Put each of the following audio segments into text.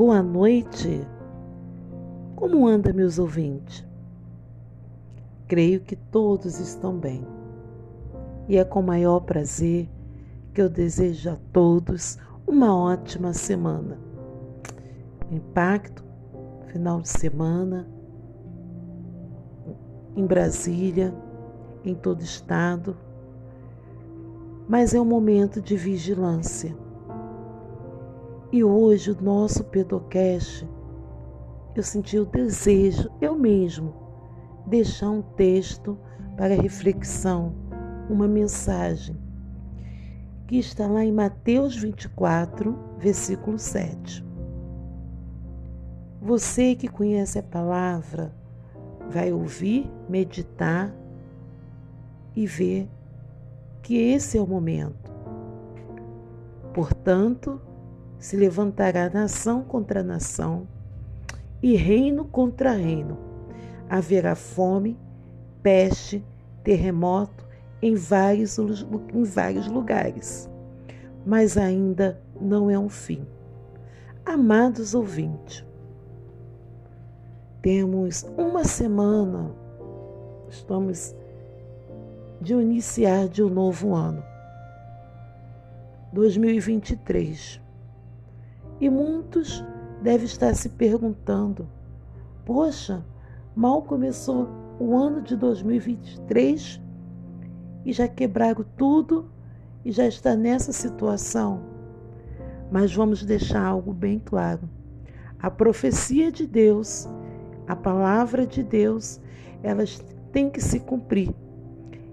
Boa noite. Como anda, meus ouvintes? Creio que todos estão bem. E é com maior prazer que eu desejo a todos uma ótima semana. Impacto, final de semana, em Brasília, em todo estado. Mas é um momento de vigilância e hoje o nosso Pedocast, eu senti o desejo, eu mesmo, deixar um texto para reflexão, uma mensagem, que está lá em Mateus 24, versículo 7. Você que conhece a palavra, vai ouvir, meditar e ver que esse é o momento. Portanto, se levantará nação contra nação e reino contra reino. Haverá fome, peste, terremoto em vários, em vários lugares. Mas ainda não é um fim. Amados ouvintes, temos uma semana, estamos de iniciar de um novo ano, 2023. E muitos devem estar se perguntando: poxa, mal começou o ano de 2023 e já quebraram tudo e já está nessa situação. Mas vamos deixar algo bem claro. A profecia de Deus, a palavra de Deus, elas têm que se cumprir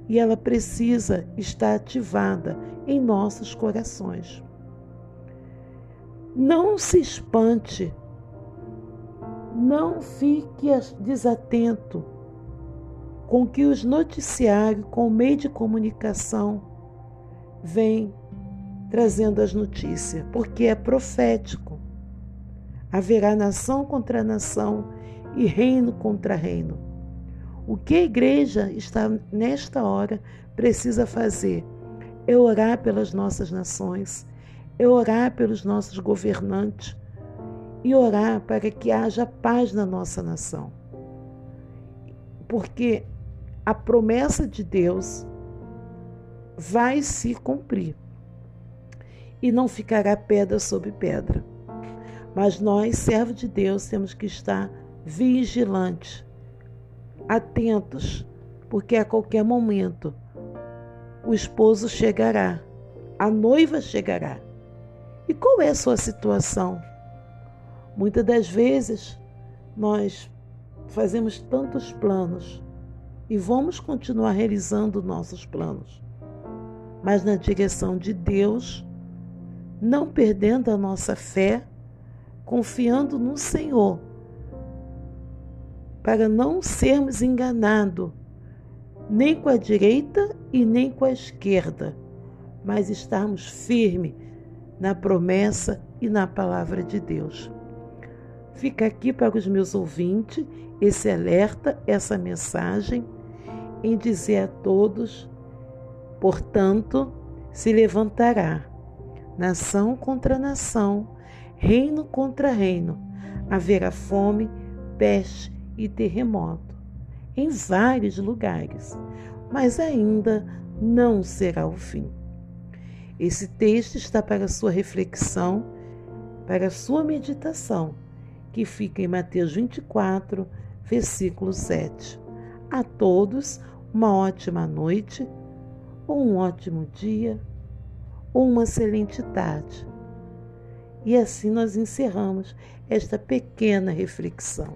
e ela precisa estar ativada em nossos corações. Não se espante, não fique desatento com que os noticiários, com o meio de comunicação, vêm trazendo as notícias, porque é profético. Haverá nação contra nação e reino contra reino. O que a igreja está nesta hora precisa fazer é orar pelas nossas nações, é orar pelos nossos governantes e orar para que haja paz na nossa nação. Porque a promessa de Deus vai se cumprir e não ficará pedra sobre pedra. Mas nós, servos de Deus, temos que estar vigilantes, atentos, porque a qualquer momento o esposo chegará, a noiva chegará. E qual é a sua situação? Muitas das vezes nós fazemos tantos planos e vamos continuar realizando nossos planos, mas na direção de Deus, não perdendo a nossa fé, confiando no Senhor, para não sermos enganados nem com a direita e nem com a esquerda, mas estarmos firmes na promessa e na palavra de Deus. Fica aqui para os meus ouvintes esse alerta, essa mensagem, em dizer a todos: portanto, se levantará nação contra nação, reino contra reino, haverá fome, peste e terremoto em vários lugares, mas ainda não será o fim. Esse texto está para sua reflexão, para sua meditação, que fica em Mateus 24, versículo 7. A todos, uma ótima noite, ou um ótimo dia, ou uma excelente tarde. E assim nós encerramos esta pequena reflexão.